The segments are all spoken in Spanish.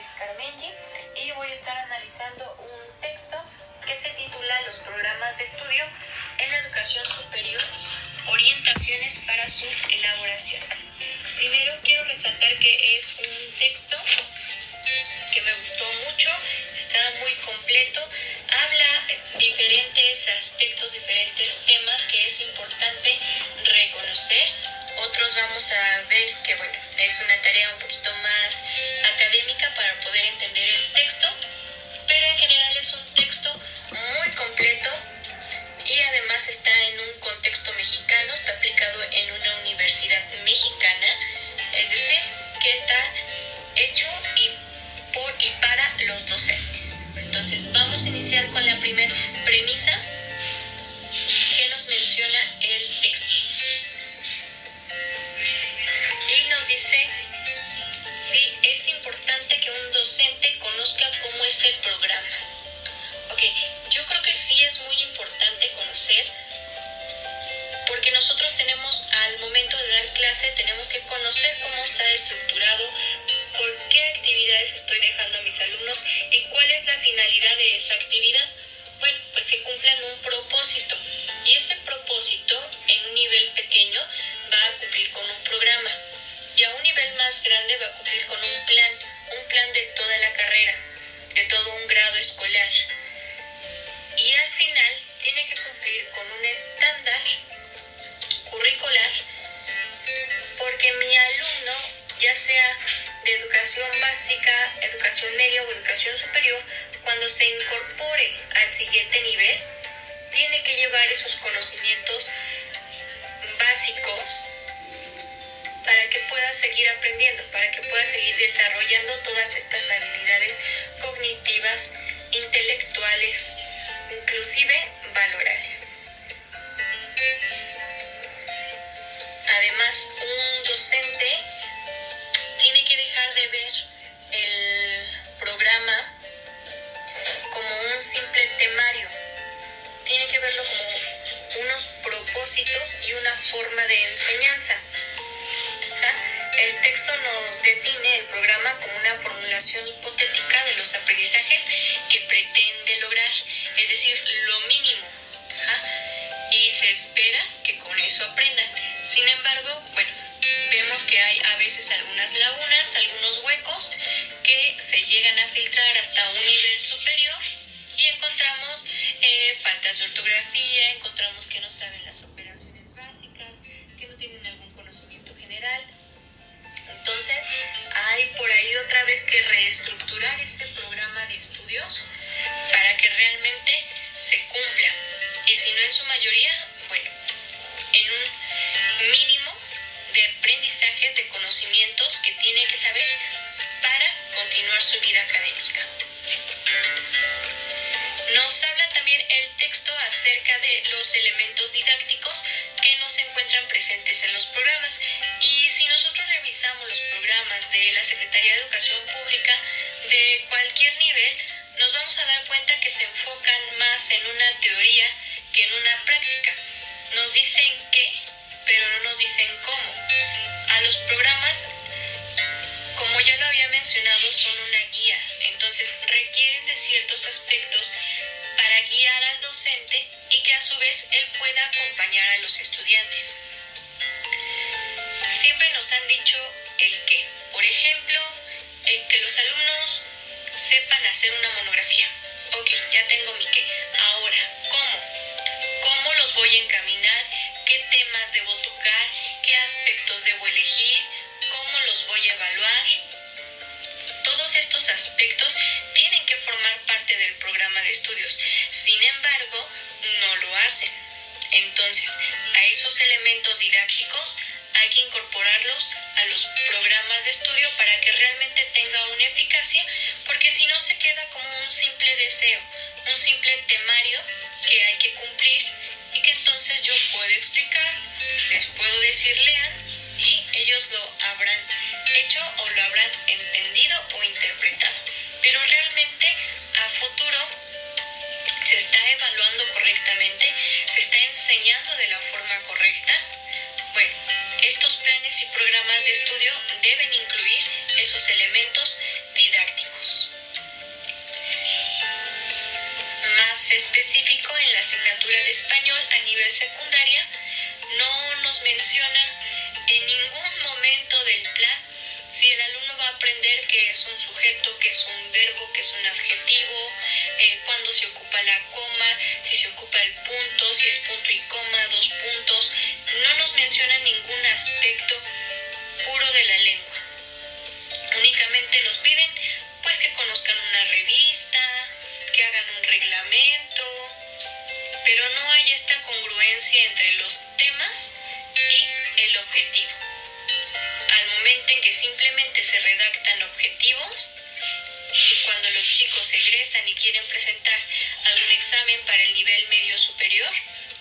es Carmenji y voy a estar analizando un texto que se titula Los programas de estudio en la educación superior, orientaciones para su elaboración. Primero quiero resaltar que es un texto que me gustó mucho, está muy completo, habla diferentes aspectos, diferentes temas que es importante reconocer. Otros vamos a ver que bueno, es una tarea un poquito más académica para poder entender el texto, pero en general es un texto muy completo y además está en un contexto mexicano, está aplicado en una universidad mexicana, es decir, que está hecho y por y para los docentes. Entonces vamos a iniciar con la primera premisa docente conozca cómo es el programa. Ok, yo creo que sí es muy importante conocer porque nosotros tenemos al momento de dar clase tenemos que conocer cómo está estructurado, por qué actividades estoy dejando a mis alumnos y cuál es la finalidad de esa actividad. Bueno, pues que cumplan un propósito y ese propósito en un nivel pequeño va a cumplir con un programa y a un nivel más grande va a cumplir con un plan, un plan de toda la carrera, de todo un grado escolar. Y al final tiene que cumplir con un estándar curricular porque mi alumno, ya sea de educación básica, educación media o educación superior, cuando se incorpore al siguiente nivel, tiene que llevar esos conocimientos básicos para que pueda seguir aprendiendo, para que pueda seguir desarrollando todas estas habilidades cognitivas, intelectuales, inclusive valorales. Además, un docente tiene que dejar de ver el programa como un simple temario. Tiene que verlo como unos propósitos y una forma de enseñanza. El texto nos define el programa como una formulación hipotética de los aprendizajes que pretende lograr, es decir, lo mínimo. Y se espera que con eso aprendan. Sin embargo, bueno, vemos que hay a veces algunas lagunas, algunos huecos que se llegan a filtrar hasta un nivel superior y encontramos eh, faltas de ortografía, encontramos que no saben las operaciones reestructurar ese programa de estudios para que realmente se cumpla. Y si no en su mayoría, bueno, en un mínimo de aprendizajes, de conocimientos que tiene que saber para continuar su vida académica. Nos habla también el texto acerca de los elementos didácticos que no se encuentran presentes en los programas. Y si nosotros revisamos los programas de la Secretaría de Educación Pública de cualquier nivel, nos vamos a dar cuenta que se enfocan más en una teoría que en una práctica. Nos dicen qué, pero no nos dicen cómo. A los programas, como ya lo había mencionado, son una guía, entonces requieren de ciertos aspectos para guiar al docente y que a su vez él pueda acompañar a los estudiantes. Siempre nos han dicho el qué. Por ejemplo, que los alumnos sepan hacer una monografía. Ok, ya tengo mi qué. Ahora, ¿cómo? ¿Cómo los voy a encaminar? ¿Qué temas debo tocar? ¿Qué aspectos debo elegir? ¿Cómo los voy a evaluar? Todos estos aspectos tienen que formar parte del programa de estudios. Sin embargo, no lo hacen. Entonces, a esos elementos didácticos hay que incorporarlos a los programas de estudio para que realmente tenga una eficacia, porque si no se queda como un simple deseo, un simple temario que hay que cumplir y que entonces yo puedo explicar, les puedo decir lean y ellos lo habrán hecho o lo habrán entendido o interpretado. Pero realmente a futuro se está evaluando correctamente, se está enseñando de la forma correcta. Estos planes y programas de estudio deben incluir esos elementos didácticos. Más específico, en la asignatura de español a nivel secundaria, no nos mencionan en ningún momento del plan si el alumno va a aprender que es un sujeto, que es un verbo, que es un adjetivo, eh, cuándo se ocupa la coma, si se ocupa el punto, si es punto y coma, dos puntos, no nos mencionan ningún aspecto puro de la lengua. Únicamente nos piden pues que conozcan una revista, que hagan un reglamento, pero no hay esta congruencia entre los temas y el objetivo. Al momento en que simplemente se redactan objetivos, y cuando los chicos egresan y quieren presentar algún examen para el nivel medio superior,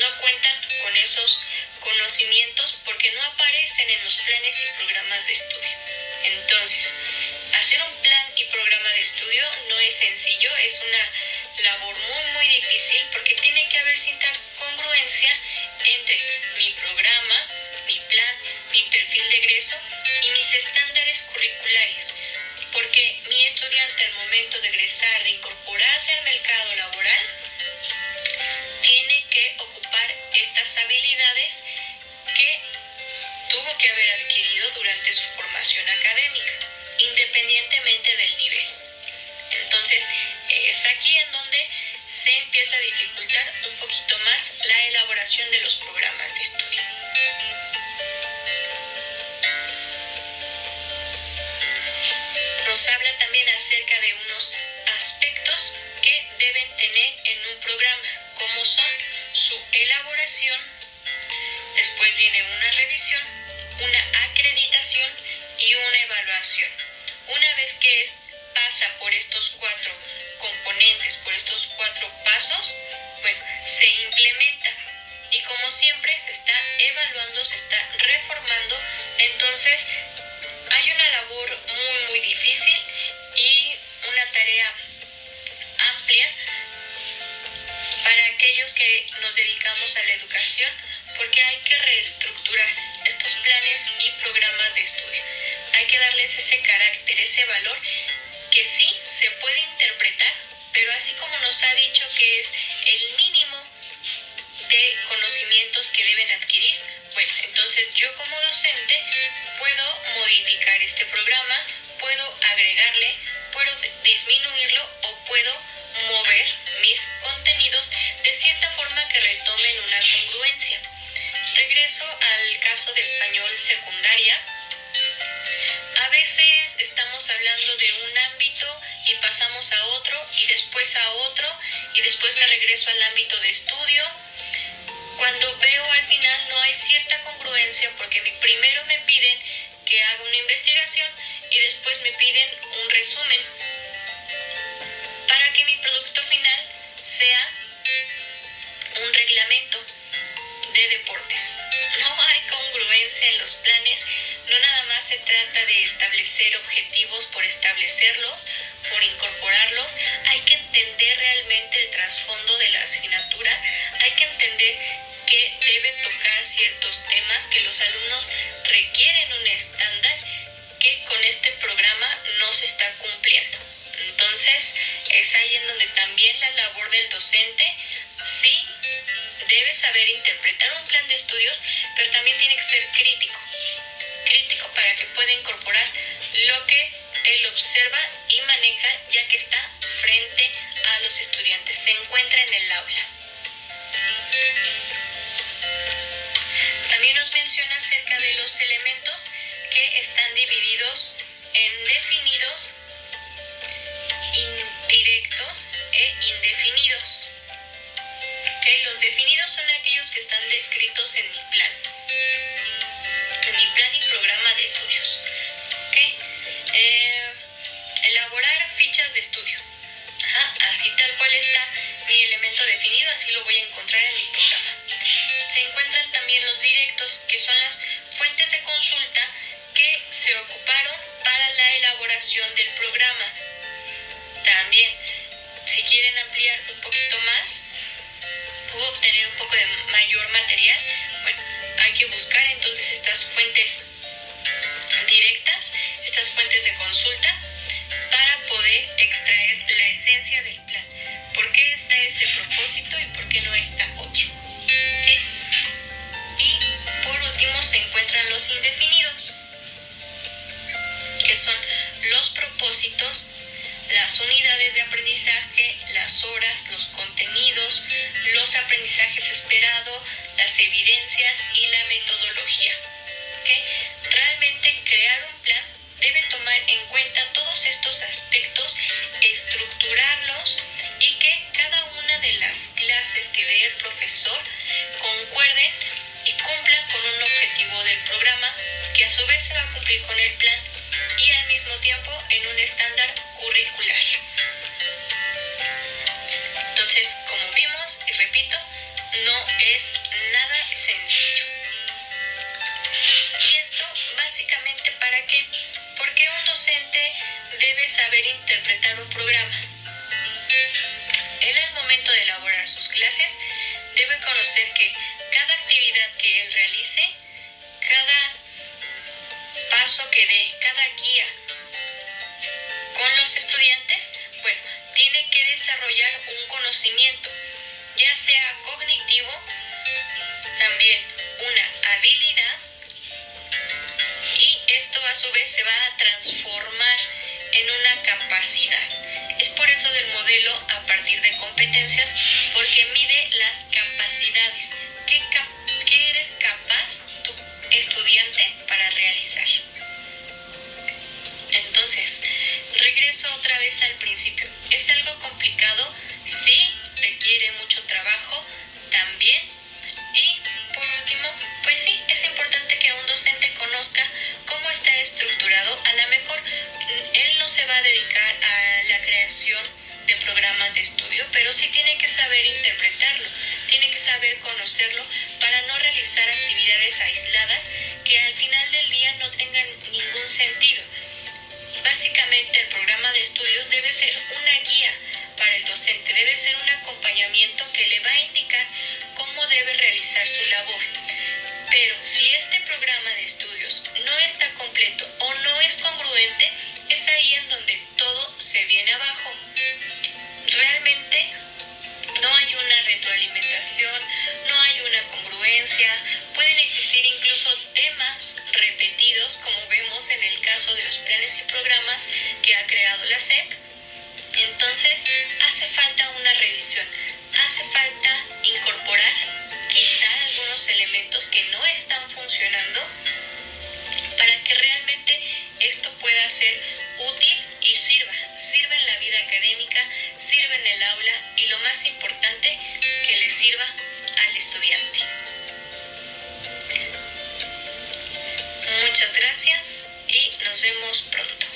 no cuentan con esos conocimientos porque no aparecen en los planes y programas de estudio. Entonces, hacer un plan y programa de estudio no es sencillo, es una labor muy muy difícil porque tiene que haber cierta congruencia entre mi programa, mi plan, mi perfil de egreso y mis estándares curriculares. Porque mi estudiante al momento de egresar, de incorporarse al mercado laboral, tiene que ocupar estas habilidades que haber adquirido durante su formación académica, independientemente del nivel. Entonces, es aquí en donde se empieza a dificultar un poquito más la elaboración de los programas de estudio. Nos habla también acerca de unos aspectos que deben tener en un programa, como son su elaboración, después viene una revisión, una acreditación y una evaluación. Una vez que pasa por estos cuatro componentes, por estos cuatro pasos, bueno, se implementa. Y como siempre se está evaluando, se está reformando, entonces hay una labor muy muy difícil y una tarea amplia para aquellos que nos dedicamos a la educación porque hay que reestructurar estos planes y programas de estudio. Hay que darles ese carácter, ese valor que sí se puede interpretar, pero así como nos ha dicho que es el mínimo de conocimientos que deben adquirir, bueno, entonces yo como docente puedo modificar este programa, puedo agregarle, puedo disminuirlo o puedo de español secundaria a veces estamos hablando de un ámbito y pasamos a otro y después a otro y después me regreso al ámbito de estudio. Cuando veo al final no hay cierta congruencia porque primero me piden que haga una investigación y después me piden un resumen para que mi producto final sea un reglamento de deportes. Planes no nada más se trata de establecer objetivos por establecerlos, por incorporarlos, hay que entender realmente el trasfondo de la asignatura, hay que entender que debe tocar ciertos temas, que los alumnos requieren un estándar que con este programa no se está cumpliendo. Entonces, es ahí en donde también la labor del docente sí debe saber interpretar un plan de estudios, pero también tiene que ser crítico que pueda incorporar lo que él observa y maneja ya que está frente a los estudiantes, se encuentra en el aula. También nos menciona acerca de los elementos que están divididos en definidos, indirectos e indefinidos. Los definidos son aquellos que están descritos en mi plan programa de estudios. Eh, elaborar fichas de estudio. así tal cual está mi elemento definido, así lo voy a encontrar en mi programa. Se encuentran también los directos, que son las fuentes de consulta que se ocuparon para la elaboración del programa. También, si quieren ampliar un poquito más, puedo obtener un poco de mayor material, bueno, hay que buscar entonces estas fuentes fuentes de consulta, para poder extraer la esencia del plan. por qué está ese propósito y por qué no está otro. Y por último se encuentran los indefinidos, que son los propósitos, las unidades de aprendizaje, las horas, los contenidos, los aprendizajes esperados, las evidencias y la metodología. Realmente crear un plan debe tomar en cuenta todos estos aspectos, estructurarlos y que cada una de las clases que dé el profesor concuerden y cumplan con un objetivo del programa que a su vez se va a cumplir con el plan y al mismo tiempo en un estándar curricular. Debe saber interpretar un programa. En el momento de elaborar sus clases, debe conocer que cada actividad que él realice, cada paso que dé, cada guía con los estudiantes, bueno, tiene que desarrollar un conocimiento, ya sea cognitivo, también una habilidad, a su vez se va a transformar en una capacidad. Es por eso del modelo a partir de competencias, porque mide las capacidades. ¿Qué, qué eres capaz tu estudiante para realizar? Entonces, regreso otra vez al principio. ¿Es algo complicado? Sí, requiere mucho trabajo también. Estructurado. A lo mejor mm, él no se va a dedicar a la creación de programas de estudio, pero sí tiene que saber interpretarlo, tiene que saber conocerlo para no realizar actividades aisladas que al final del día no tengan ningún sentido. Básicamente el programa de estudios debe ser una guía para el docente, debe ser un acompañamiento que le va a indicar cómo debe realizar su labor. Pero si este programa de estudios no está completo o no es congruente, es ahí en donde todo se viene abajo. Realmente no hay una retroalimentación, no hay una congruencia, pueden existir incluso temas repetidos, como vemos en el caso de los planes y programas que ha creado la SEP. Entonces, hace falta una revisión, hace falta incorporar, quitar algunos elementos que no están funcionando realmente esto pueda ser útil y sirva, sirva en la vida académica, sirva en el aula y lo más importante, que le sirva al estudiante. Muchas gracias y nos vemos pronto.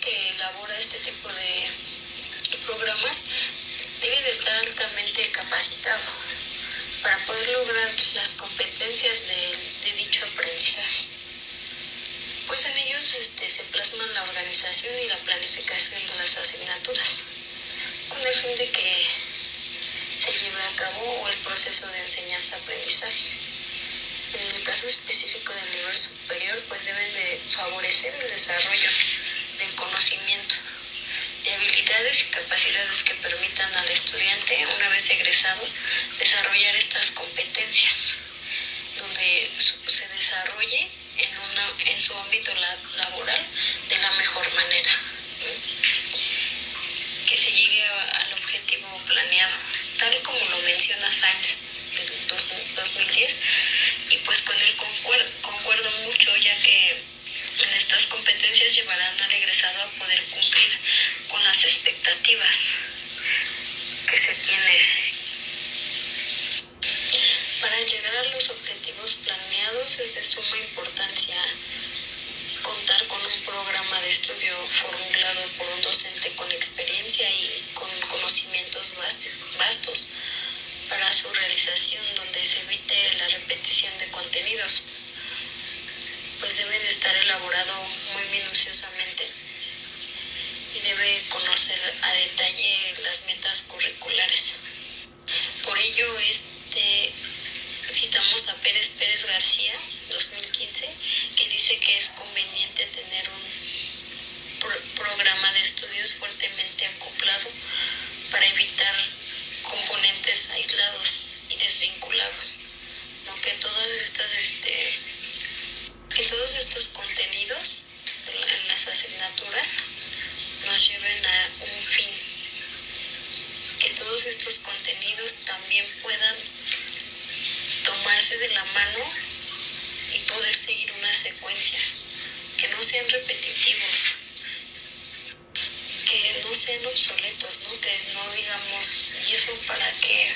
Que elabora este tipo de programas debe de estar altamente capacitado para poder lograr las competencias de, de dicho aprendizaje. Pues en ellos este, se plasman la organización y la planificación de las asignaturas, con el fin de que se lleve a cabo el proceso de enseñanza-aprendizaje. En el caso específico del nivel superior, pues deben de favorecer el desarrollo conocimiento, de habilidades y capacidades que permitan al estudiante, una vez egresado, desarrollar estas competencias, donde se desarrolle en, una, en su ámbito laboral de la mejor manera, que se llegue al objetivo planeado, tal como lo menciona Sainz del 2010, y pues con él concuerdo, concuerdo mucho, ya que en estas competencias llevarán al egresado a poder cumplir con las expectativas que se tiene. Para llegar lograr los objetivos planeados es de suma importancia contar con un programa de estudio formulado por un docente con experiencia y con conocimientos vastos para su realización donde se evite la repetición de contenidos, pues debe de estar elaborado muy minuciosamente y debe conocer a detalle las metas curriculares. Por ello, este, citamos a Pérez Pérez García, 2015, que dice que es conveniente tener un programa de estudios fuertemente acoplado para evitar componentes aislados y desvinculados. ¿no? Que todas estas, este, que todos estos contenidos en las asignaturas nos lleven a un fin. Que todos estos contenidos también puedan tomarse de la mano y poder seguir una secuencia. Que no sean repetitivos, que no sean obsoletos, ¿no? Que no digamos, ¿y eso para qué?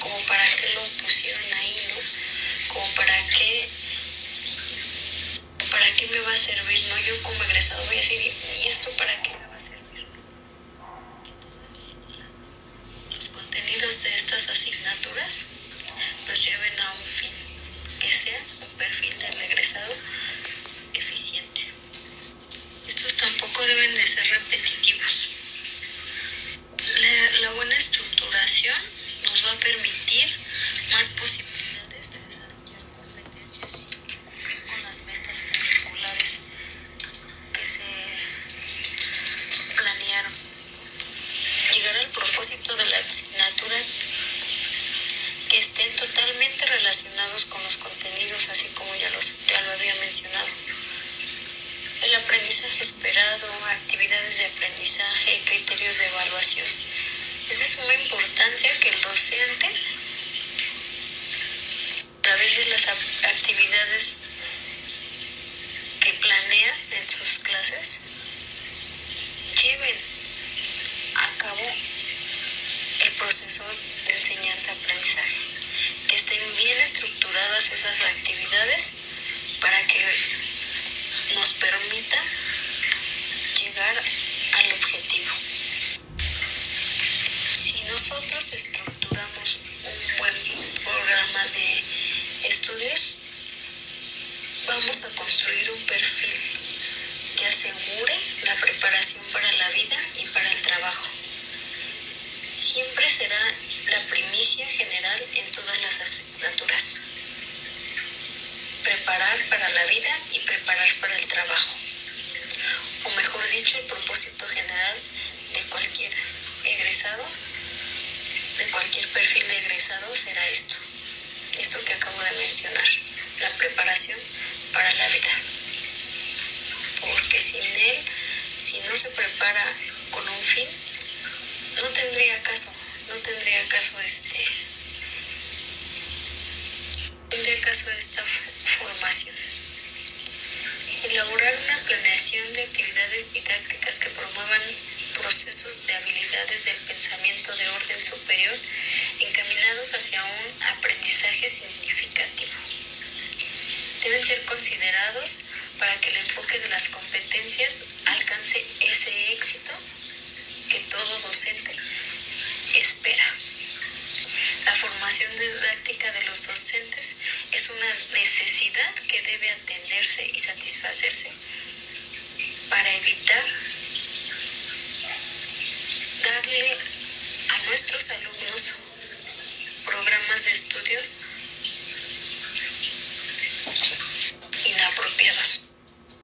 Como para qué lo pusieron ahí, ¿no? Como para qué, para qué me va a servir, ¿no? Yo como egresado voy a decir, ¿y esto para qué de la asignatura que estén totalmente relacionados con los contenidos, así como ya, ya lo había mencionado. El aprendizaje esperado, actividades de aprendizaje, criterios de evaluación. Es de suma importancia que el docente, a través de las actividades que planea en sus clases, lleven a cabo proceso de enseñanza-aprendizaje, que estén bien estructuradas esas actividades para que nos permita llegar al objetivo. Si nosotros estructuramos un buen programa de estudios, vamos a construir un perfil que asegure la preparación para la vida y para el trabajo. Siempre será la primicia general en todas las asignaturas preparar para la vida y preparar para el trabajo. O mejor dicho, el propósito general de cualquier egresado, de cualquier perfil de egresado será esto, esto que acabo de mencionar, la preparación para la vida. Porque sin él, si no se prepara con un fin, no tendría caso, no tendría caso este, tendría caso esta formación. Elaborar una planeación de actividades didácticas que promuevan procesos de habilidades del pensamiento de orden superior encaminados hacia un aprendizaje significativo. Deben ser considerados para que el enfoque de las competencias alcance ese éxito docente espera. La formación didáctica de los docentes es una necesidad que debe atenderse y satisfacerse para evitar darle a nuestros alumnos programas de estudio inapropiados.